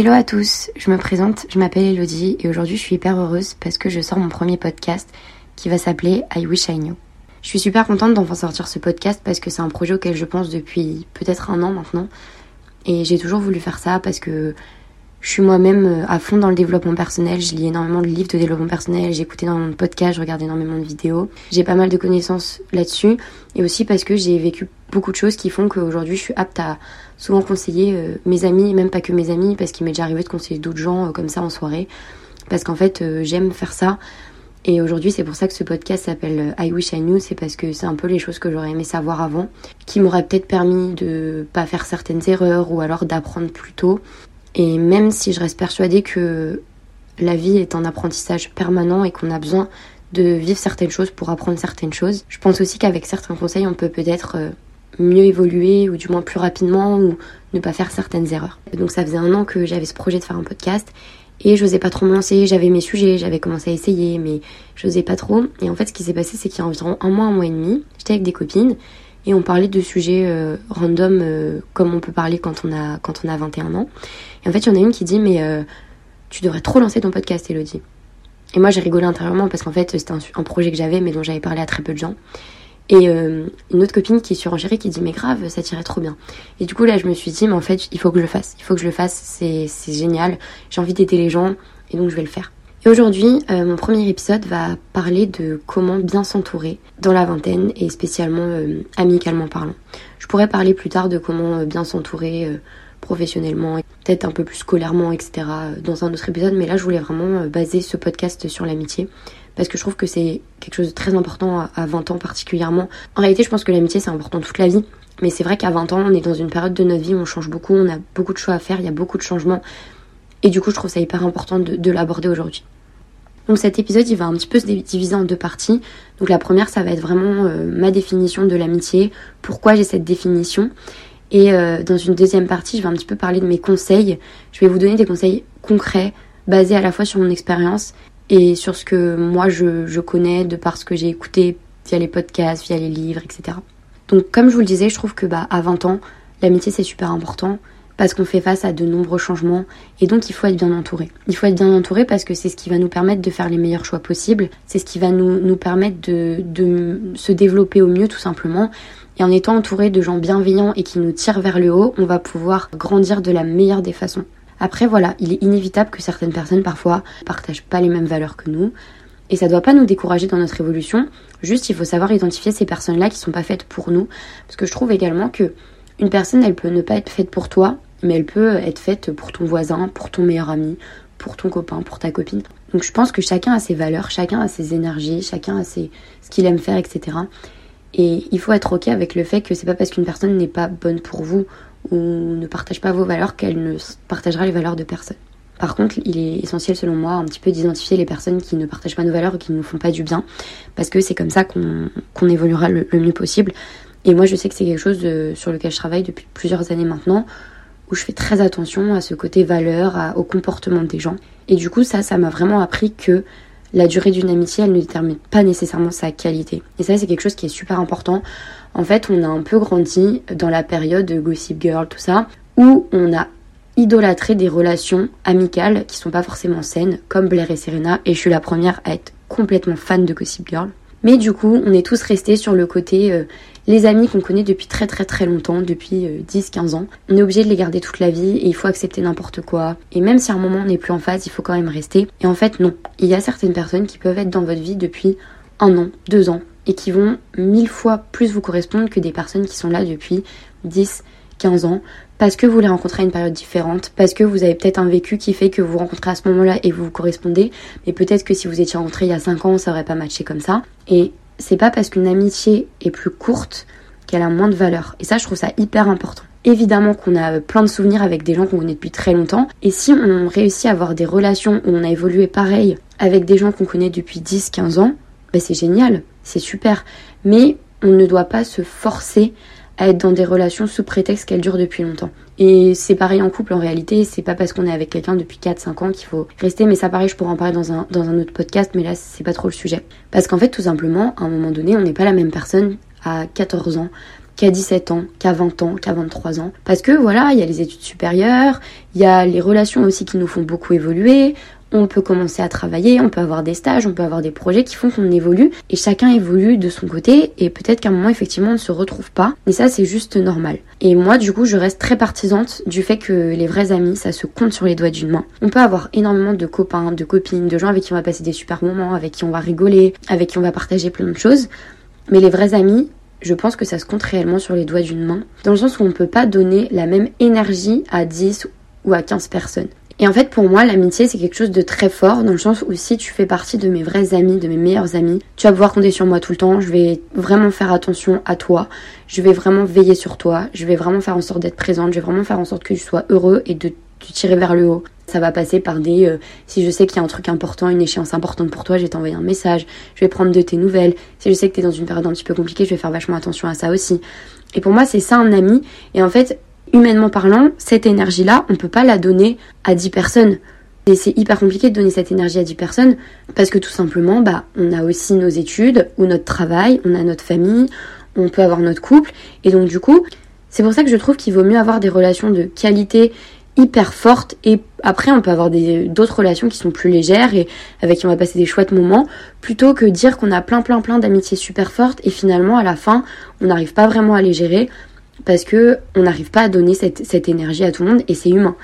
Hello à tous, je me présente, je m'appelle Elodie et aujourd'hui je suis hyper heureuse parce que je sors mon premier podcast qui va s'appeler I Wish I Knew. Je suis super contente d'enfin sortir ce podcast parce que c'est un projet auquel je pense depuis peut-être un an maintenant et j'ai toujours voulu faire ça parce que je suis moi-même euh, à fond dans le développement personnel, je lis énormément de livres de développement personnel, j'écoute énormément de podcasts, je regarde énormément de vidéos. J'ai pas mal de connaissances là-dessus et aussi parce que j'ai vécu beaucoup de choses qui font qu'aujourd'hui je suis apte à souvent conseiller euh, mes amis, même pas que mes amis, parce qu'il m'est déjà arrivé de conseiller d'autres gens euh, comme ça en soirée. Parce qu'en fait j'aime faire ça. Et aujourd'hui, c'est pour ça que ce podcast s'appelle I Wish I Knew, c'est parce que c'est un peu les choses que j'aurais aimé savoir avant, qui m'auraient peut-être permis de pas faire certaines erreurs ou alors d'apprendre plus tôt. Et même si je reste persuadée que la vie est un apprentissage permanent et qu'on a besoin de vivre certaines choses pour apprendre certaines choses, je pense aussi qu'avec certains conseils, on peut peut-être euh, mieux évoluer ou du moins plus rapidement ou ne pas faire certaines erreurs. Donc ça faisait un an que j'avais ce projet de faire un podcast et je pas trop me lancer, j'avais mes sujets, j'avais commencé à essayer mais je n'osais pas trop. Et en fait ce qui s'est passé c'est qu'il y a environ un mois, un mois et demi, j'étais avec des copines et on parlait de sujets euh, random euh, comme on peut parler quand on a quand on a 21 ans. Et en fait, il y en a une qui dit mais euh, tu devrais trop lancer ton podcast, Elodie. Et moi, j'ai rigolé intérieurement parce qu'en fait, c'était un, projet que j'avais mais dont j'avais parlé à très peu de gens. Et une autre copine qui est surenchérée qui dit mais grave, ça tirait trop bien. Et du coup là, je me suis dit mais en fait, il faut que je le fasse. Il faut que je le fasse. C'est génial. J'ai envie d'aider les gens et donc je vais le faire. Aujourd'hui, euh, mon premier épisode va parler de comment bien s'entourer dans la vingtaine et spécialement euh, amicalement parlant. Je pourrais parler plus tard de comment euh, bien s'entourer professionnellement, peut-être un peu plus scolairement, etc. dans un autre épisode, mais là je voulais vraiment baser ce podcast sur l'amitié parce que je trouve que c'est quelque chose de très important à, 20 ans particulièrement. En réalité, je pense que l'amitié c'est important toute la vie, mais c'est vrai qu'à 20 ans, on est dans une période de notre vie où on change beaucoup, on a beaucoup de choix à faire, il y a beaucoup de changements. Et du coup, je trouve ça hyper important de, l'aborder aujourd'hui. Donc cet épisode, il va un petit peu se diviser en deux parties. Donc la première, ça va être vraiment euh, ma définition de l'amitié, pourquoi j'ai cette définition? Et euh, dans une deuxième partie, je vais un petit peu parler de mes conseils. Je vais vous donner des conseils concrets, basés à la fois sur mon expérience et sur ce que moi je, je connais de par ce que j'ai écouté via les podcasts, via les livres, etc. Donc comme je vous le disais, je trouve que bah, à 20 ans, l'amitié c'est super important parce qu'on fait face à de nombreux changements et donc il faut être bien entouré. Il faut être bien entouré parce que c'est ce qui va nous permettre de faire les meilleurs choix possibles, c'est ce qui va nous, nous permettre de, de se développer au mieux tout simplement. Et en étant entouré de gens bienveillants et qui nous tirent vers le haut, on va pouvoir grandir de la meilleure des façons. Après voilà, il est inévitable que certaines personnes parfois partagent pas les mêmes valeurs que nous. Et ça doit pas nous décourager dans notre évolution. Juste, il faut savoir identifier ces personnes-là qui sont pas faites pour nous. Parce que je trouve également que une personne, elle peut ne pas être faite pour toi, mais elle peut être faite pour ton voisin, pour ton meilleur ami, pour ton copain, pour ta copine. Donc je pense que chacun a ses valeurs, chacun a ses énergies, chacun a ses, ce qu'il aime faire, etc. Et il faut être ok avec le fait que c'est pas parce qu'une personne n'est pas bonne pour vous ou ne partage pas vos valeurs qu'elle ne partagera les valeurs de personne. Par contre, il est essentiel selon moi un petit peu d'identifier les personnes qui ne partagent pas nos valeurs et qui ne nous font pas du bien, parce que c'est comme ça qu'on évoluera le, mieux possible. Et moi, je sais que c'est quelque chose sur lequel je travaille depuis plusieurs années maintenant, où je fais très attention à ce côté valeur, au comportement des gens. Et du coup, ça, ça m'a vraiment appris que la durée d'une amitié, elle ne détermine pas nécessairement sa qualité. Et ça, c'est quelque chose qui est super important. En fait, on a un peu grandi dans la période de Gossip Girl, tout ça, où on a idolâtré des relations amicales qui sont pas forcément saines, comme Blair et Serena, et je suis la première à être complètement fan de Gossip Girl. Mais du coup, on est tous restés sur le côté euh, les amis qu'on connaît depuis très très très longtemps, depuis 10-15 euh, ans. On est obligé de les garder toute la vie et il faut accepter n'importe quoi. Et même si à un moment on n'est plus en phase, il faut quand même rester. Et en fait, non. Il y a certaines personnes qui peuvent être dans votre vie depuis un an, deux ans et qui vont mille fois plus vous correspondre que des personnes qui sont là depuis 10, 15 ans parce que vous les rencontrez à une période différente, parce que vous avez peut-être un vécu qui fait que vous rencontrez à ce moment-là et vous vous correspondez, mais peut-être que si vous étiez rencontrés il y a 5 ans, ça aurait pas matché comme ça. Et c'est pas parce qu'une amitié est plus courte qu'elle a moins de valeur. Et ça, je trouve ça hyper important. Évidemment qu'on a plein de souvenirs avec des gens qu'on connaît depuis très longtemps. Et si on réussit à avoir des relations où on a évolué pareil avec des gens qu'on connaît depuis 10-15 ans, ben c'est génial, c'est super. Mais on ne doit pas se forcer à être dans des relations sous prétexte qu'elles durent depuis longtemps. Et c'est pareil en couple en réalité, c'est pas parce qu'on est avec quelqu'un depuis 4-5 ans qu'il faut rester, mais ça pareil je pourrais en parler dans un, dans un autre podcast, mais là c'est pas trop le sujet. Parce qu'en fait tout simplement, à un moment donné, on n'est pas la même personne à 14 ans qu'à 17 ans, qu'à 20 ans, qu'à 23 ans. Parce que voilà, il y a les études supérieures, il y a les relations aussi qui nous font beaucoup évoluer, on peut commencer à travailler, on peut avoir des stages, on peut avoir des projets qui font qu'on évolue et chacun évolue de son côté et peut-être qu'à un moment effectivement on ne se retrouve pas mais ça c'est juste normal. Et moi du coup je reste très partisante du fait que les vrais amis ça se compte sur les doigts d'une main. On peut avoir énormément de copains, de copines, de gens avec qui on va passer des super moments, avec qui on va rigoler, avec qui on va partager plein de choses mais les vrais amis je pense que ça se compte réellement sur les doigts d'une main, dans le sens où on ne peut pas donner la même énergie à 10 ou à 15 personnes. Et en fait, pour moi, l'amitié, c'est quelque chose de très fort, dans le sens où si tu fais partie de mes vrais amis, de mes meilleurs amis, tu vas pouvoir compter sur moi tout le temps, je vais vraiment faire attention à toi, je vais vraiment veiller sur toi, je vais vraiment faire en sorte d'être présente, je vais vraiment faire en sorte que tu sois heureux et de te tirer vers le haut. Ça va passer par des... Euh, si je sais qu'il y a un truc important, une échéance importante pour toi, je vais t'envoyer un message, je vais prendre de tes nouvelles. Si je sais que tu es dans une période un petit peu compliquée, je vais faire vachement attention à ça aussi. Et pour moi, c'est ça un ami. Et en fait, humainement parlant, cette énergie-là, on peut pas la donner à 10 personnes. Et c'est hyper compliqué de donner cette énergie à 10 personnes parce que tout simplement, bah, on a aussi nos études ou notre travail, on a notre famille, on peut avoir notre couple. Et donc, du coup, c'est pour ça que je trouve qu'il vaut mieux avoir des relations de qualité hyper fortes et après on peut avoir d'autres relations qui sont plus légères et avec qui on va passer des chouettes moments plutôt que dire qu'on a plein plein plein d'amitiés super fortes et finalement à la fin on n'arrive pas vraiment à les gérer parce que on n'arrive pas à donner cette, énergie à tout le monde et c'est humain.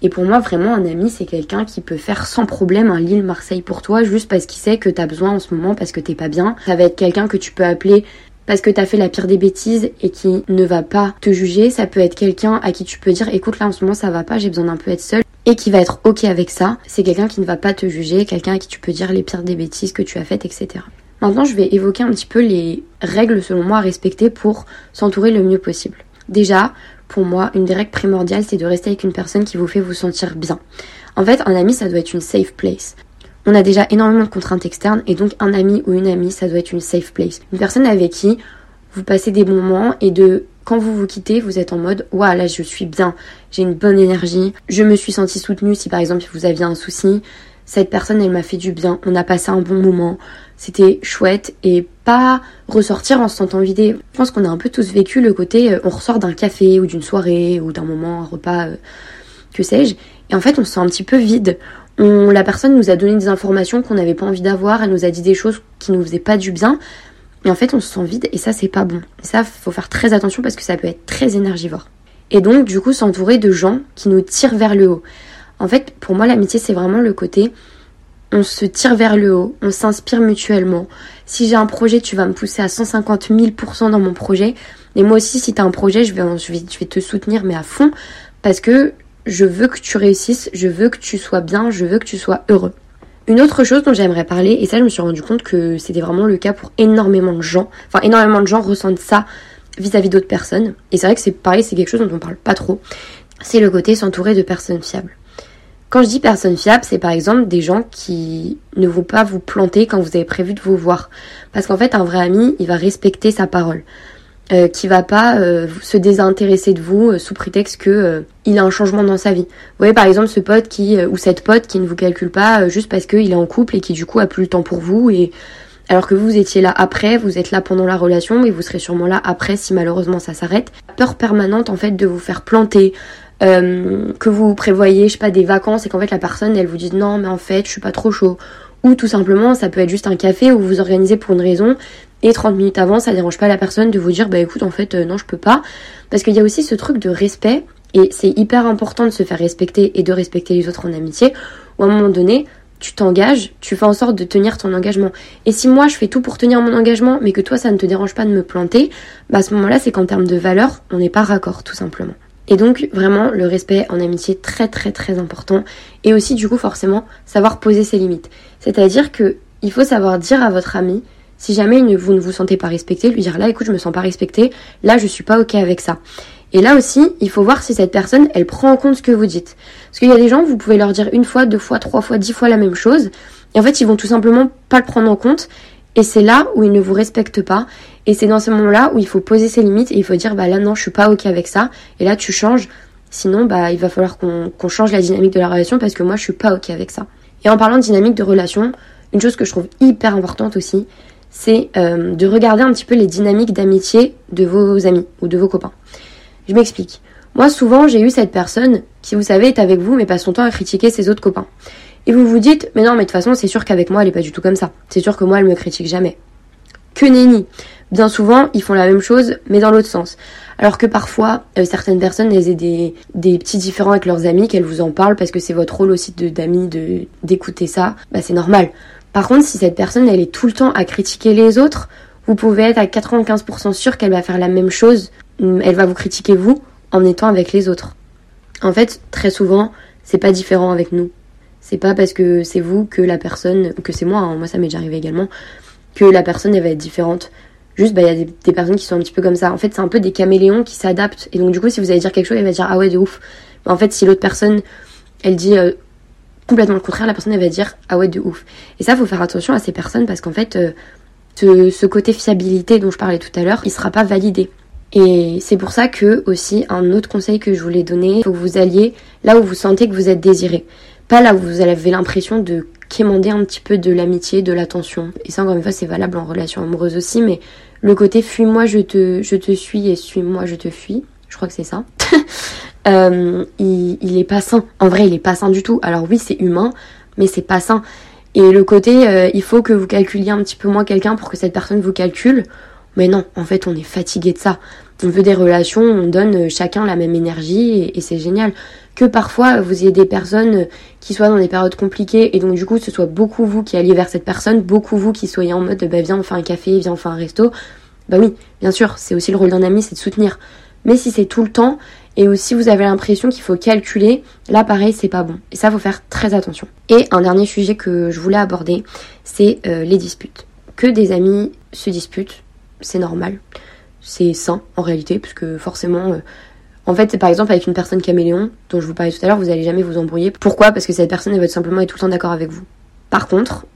Et pour moi, vraiment, un ami, c'est quelqu'un qui peut faire sans problème un Lille-Marseille pour toi, juste parce qu'il sait que t'as besoin en ce moment, parce que t'es pas bien. Ça va être quelqu'un que tu peux appeler parce que t'as fait la pire des bêtises et qui ne va pas te juger. Ça peut être quelqu'un à qui tu peux dire, écoute, là, en ce moment, ça va pas, j'ai besoin d'un peu être seul. Et qui va être ok avec ça. C'est quelqu'un qui ne va pas te juger, quelqu'un à qui tu peux dire les pires des bêtises que tu as faites, etc. Maintenant, je vais évoquer un petit peu les règles, selon moi, à respecter pour s'entourer le mieux possible. Déjà, pour moi, une des règles primordiales, c'est de rester avec une personne qui vous fait vous sentir bien. En fait, un ami, ça doit être une safe place. On a déjà énormément de contraintes externes et donc un ami ou une amie, ça doit être une safe place. Une personne avec qui vous passez des bons moments et de quand vous vous quittez, vous êtes en mode waouh là je suis bien, j'ai une bonne énergie, je me suis sentie soutenue si par exemple vous aviez un souci, cette personne elle m'a fait du bien, on a passé un bon moment, c'était chouette et pas ressortir en se sentant vidé. Je pense qu'on a un peu tous vécu le côté euh, on ressort d'un café ou d'une soirée ou d'un moment, un repas, euh, que sais-je, et en fait on se sent un petit peu vide. On, la personne nous a donné des informations qu'on n'avait pas envie d'avoir, elle nous a dit des choses qui nous faisaient pas du bien, et en fait on se sent vide et ça c'est pas bon. Et ça faut faire très attention parce que ça peut être très énergivore. Et donc du coup s'entourer de gens qui nous tirent vers le haut. En fait pour moi l'amitié c'est vraiment le côté on se tire vers le haut, on s'inspire mutuellement. Si j'ai un projet, tu vas me pousser à 150 000% dans mon projet. Et moi aussi, si tu un projet, je vais, je, vais, je vais te soutenir, mais à fond, parce que je veux que tu réussisses, je veux que tu sois bien, je veux que tu sois heureux. Une autre chose dont j'aimerais parler, et ça je me suis rendu compte que c'était vraiment le cas pour énormément de gens, enfin énormément de gens ressentent ça vis-à-vis d'autres personnes, et c'est vrai que c'est pareil, c'est quelque chose dont on parle pas trop, c'est le côté s'entourer de personnes fiables. Quand je dis personnes fiables, c'est par exemple des gens qui ne vont pas vous planter quand vous avez prévu de vous voir. Parce qu'en fait, un vrai ami, il va respecter sa parole. Euh, qui va pas euh, se désintéresser de vous euh, sous prétexte que euh, il a un changement dans sa vie. Vous voyez par exemple ce pote qui ou cette pote qui ne vous calcule pas juste parce qu'il est en couple et qui du coup a plus le temps pour vous et alors que vous étiez là après, vous êtes là pendant la relation et vous serez sûrement là après si malheureusement ça s'arrête. Peur permanente en fait de vous faire planter, euh, que vous prévoyez, je sais pas, des vacances et qu'en fait la personne elle vous dit non mais en fait je suis pas trop chaud. Ou tout simplement ça peut être juste un café où vous vous organisez pour une raison et 30 minutes avant ça dérange pas la personne de vous dire bah écoute en fait euh, non je peux pas. Parce qu'il y a aussi ce truc de respect et c'est hyper important de se faire respecter et de respecter les autres en amitié où à un moment donné tu t'engages, tu fais en sorte de tenir ton engagement. Et si moi je fais tout pour tenir mon engagement, mais que toi ça ne te dérange pas de me planter, bah à ce moment-là c'est qu'en termes de valeur, on n'est pas raccord tout simplement. Et donc vraiment le respect en amitié très très très important et aussi du coup forcément savoir poser ses limites. C'est-à-dire que il faut savoir dire à votre ami si jamais vous ne vous sentez pas respecté, lui dire là écoute je me sens pas respecté, là je suis pas ok avec ça. Et là aussi, il faut voir si cette personne, elle prend en compte ce que vous dites. Parce qu'il y a des gens, vous pouvez leur dire une fois, deux fois, trois fois, dix fois la même chose, et en fait, ils vont tout simplement pas le prendre en compte, et c'est là où ils ne vous respectent pas. Et c'est dans ce moment-là où il faut poser ses limites et il faut dire bah là non je suis pas ok avec ça. Et là tu changes. Sinon bah il va falloir qu'on change la dynamique de la relation parce que moi je suis pas ok avec ça. Et en parlant de dynamique de relation, une chose que je trouve hyper importante aussi, c'est euh, de regarder un petit peu les dynamiques d'amitié de vos amis ou de vos copains. Je m'explique. Moi, souvent, j'ai eu cette personne qui, vous savez, est avec vous, mais passe son temps à critiquer ses autres copains. Et vous vous dites, mais non, mais de toute façon, c'est sûr qu'avec moi, elle est pas du tout comme ça. C'est sûr que moi, elle me critique jamais. Que nenni. Bien souvent, ils font la même chose, mais dans l'autre sens. Alors que parfois, euh, certaines personnes, elles aient des, petits différends avec leurs amis, qu'elles vous en parlent parce que c'est votre rôle aussi d'amis d'écouter ça. Bah, c'est normal. Par contre, si cette personne, elle est tout le temps à critiquer les autres, vous pouvez être à 95% sûr qu'elle va faire la même chose. Elle va vous critiquer vous en étant avec les autres. En fait, très souvent, c'est pas différent avec nous. C'est pas parce que c'est vous que la personne, que c'est moi, hein, moi ça m'est déjà arrivé également, que la personne elle va être différente. Juste, bah, il y a des, personnes qui sont un petit peu comme ça. En fait, c'est un peu des caméléons qui s'adaptent. Et donc, du coup, si vous allez dire quelque chose, elle va dire Ah ouais, de ouf. en fait, si l'autre personne, elle dit euh, complètement le contraire, la personne, elle va dire Ah ouais, de ouf. Et ça, faut faire attention à ces personnes parce qu'en fait, euh, ce, côté fiabilité dont je parlais tout à l'heure, il sera pas validé. Et c'est pour ça que aussi un autre conseil que je voulais donner, faut que vous alliez là où vous sentez que vous êtes désiré. Pas là où vous avez l'impression de quémander un petit peu de l'amitié, de l'attention. Et ça encore une fois c'est valable en relation amoureuse aussi, mais le côté fuis-moi je te, je te suis et suis-moi je te fuis, je crois que c'est ça. euh, il, il est pas sain. En vrai il est pas sain du tout. Alors oui c'est humain, mais c'est pas sain. Et le côté euh, il faut que vous calculiez un petit peu moins quelqu'un pour que cette personne vous calcule. Mais non, en fait, on est fatigué de ça. On veut des relations, on donne euh, chacun la même énergie et, c'est génial. Que parfois vous ayez des personnes qui soient dans des périodes compliquées et donc du coup ce soit beaucoup vous qui alliez vers cette personne, beaucoup vous qui soyez en mode bah viens on fait un café, viens on fait un resto. Bah oui, bien sûr, c'est aussi le rôle d'un ami, c'est de soutenir. Mais si c'est tout le temps et aussi vous avez l'impression qu'il faut calculer, là pareil c'est pas bon. Et ça faut faire très attention. Et un dernier sujet que je voulais aborder, c'est euh, les disputes. Que des amis se disputent, c'est normal. C'est sain en réalité, parce que forcément. Euh, en fait, c'est par exemple avec une personne caméléon, dont je vous parlais tout à l'heure, vous allez jamais vous embrouiller. Pourquoi? Parce que cette personne, elle va simplement être tout le temps d'accord avec vous. Par contre,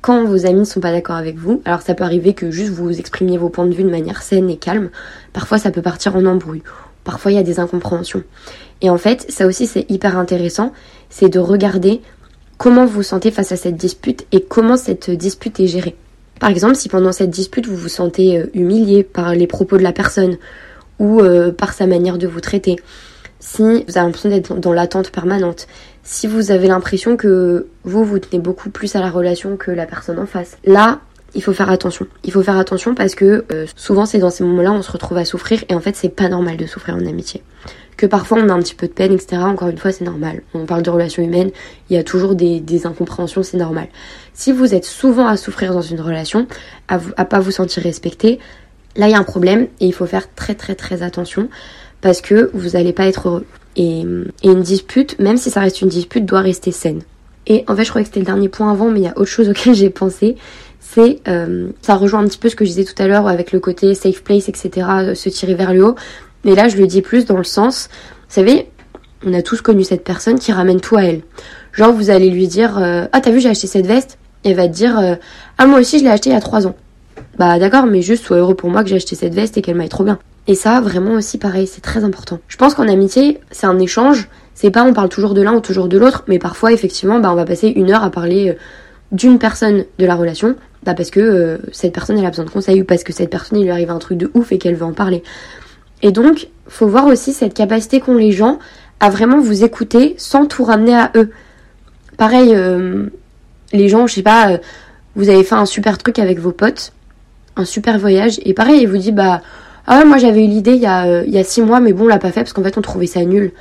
quand vos amis ne sont pas d'accord avec vous, alors ça peut arriver que juste vous exprimiez vos points de vue de manière saine et calme, parfois ça peut partir en embrouille, parfois il y a des incompréhensions. Et en fait, ça aussi c'est hyper intéressant, c'est de regarder comment vous vous sentez face à cette dispute et comment cette dispute est gérée. Par exemple, si pendant cette dispute vous vous sentez euh, humilié par les propos de la personne ou euh, par sa manière de vous traiter, si vous avez l'impression d'être dans l'attente permanente, si vous avez l'impression que vous vous tenez beaucoup plus à la relation que la personne en face, là il faut faire attention. Il faut faire attention parce que euh, souvent c'est dans ces moments-là on se retrouve à souffrir et en fait c'est pas normal de souffrir en amitié. Que parfois on a un petit peu de peine, etc. Encore une fois c'est normal. On parle de relations humaines, il y a toujours des, incompréhensions, c'est normal. Si vous êtes souvent à souffrir dans une relation, à, à pas vous sentir respecté, là il y a un problème et il faut faire très très très attention parce que vous n'allez pas être heureux. Et, une dispute, même si ça reste une dispute, doit rester saine. Et en fait, je crois que c'était le dernier point avant, mais il y a autre chose auquel j'ai pensé c'est euh, ça rejoint un petit peu ce que je disais tout à l'heure avec le côté safe place, etc. Euh, se tirer vers le haut. Mais là, je le dis plus dans le sens, vous savez, on a tous connu cette personne qui ramène tout à elle. Genre, vous allez lui dire, euh, ah t'as vu, j'ai acheté cette veste? Et elle va te dire, ah moi aussi, je l'ai acheté il y a trois ans. Bah d'accord, mais juste sois heureux pour moi que j'ai acheté cette veste et qu'elle m'aille trop bien. Et ça, vraiment aussi pareil, c'est très important. Je pense qu'en amitié, c'est un échange. C'est pas on parle toujours de l'un ou toujours de l'autre, mais parfois effectivement, bah on va passer une heure à parler d'une personne de la relation, bah parce que euh, cette personne elle a besoin de conseils ou parce que cette personne il lui arrive un truc de ouf et qu'elle veut en parler. Et donc, faut voir aussi cette capacité qu'ont les gens à vraiment vous écouter sans tout ramener à eux. Pareil, euh, les gens, je sais pas, euh, vous avez fait un super truc avec vos potes, un super voyage, et pareil, ils vous disent bah ah ouais, moi j'avais eu l'idée il y a il y a six mois, mais bon on l'a pas fait parce qu'en fait on trouvait ça nul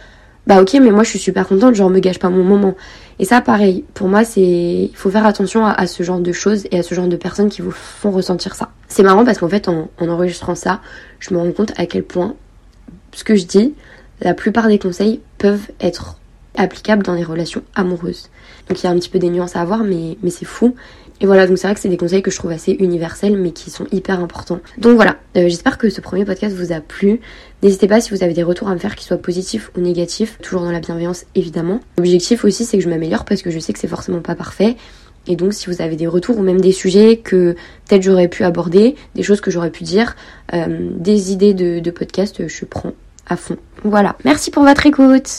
bah ok mais moi je suis super contente genre me gâche pas mon moment. Et ça pareil pour moi c'est il faut faire attention à, ce genre de choses et à ce genre de personnes qui vous font ressentir ça. C'est marrant parce qu'en fait en, en, enregistrant ça je me rends compte à quel point ce que je dis la plupart des conseils peuvent être applicables dans les relations amoureuses donc il y a un petit peu des nuances à avoir mais mais c'est fou et voilà, donc c'est vrai que c'est des conseils que je trouve assez universels mais qui sont hyper importants. Donc voilà, euh, j'espère que ce premier podcast vous a plu. N'hésitez pas si vous avez des retours à me faire qui soient positifs ou négatifs, toujours dans la bienveillance évidemment. L'objectif aussi c'est que je m'améliore parce que je sais que c'est forcément pas parfait. Et donc si vous avez des retours ou même des sujets que peut-être j'aurais pu aborder, des choses que j'aurais pu dire, euh, des idées de podcast, je prends à fond. Voilà, merci pour votre écoute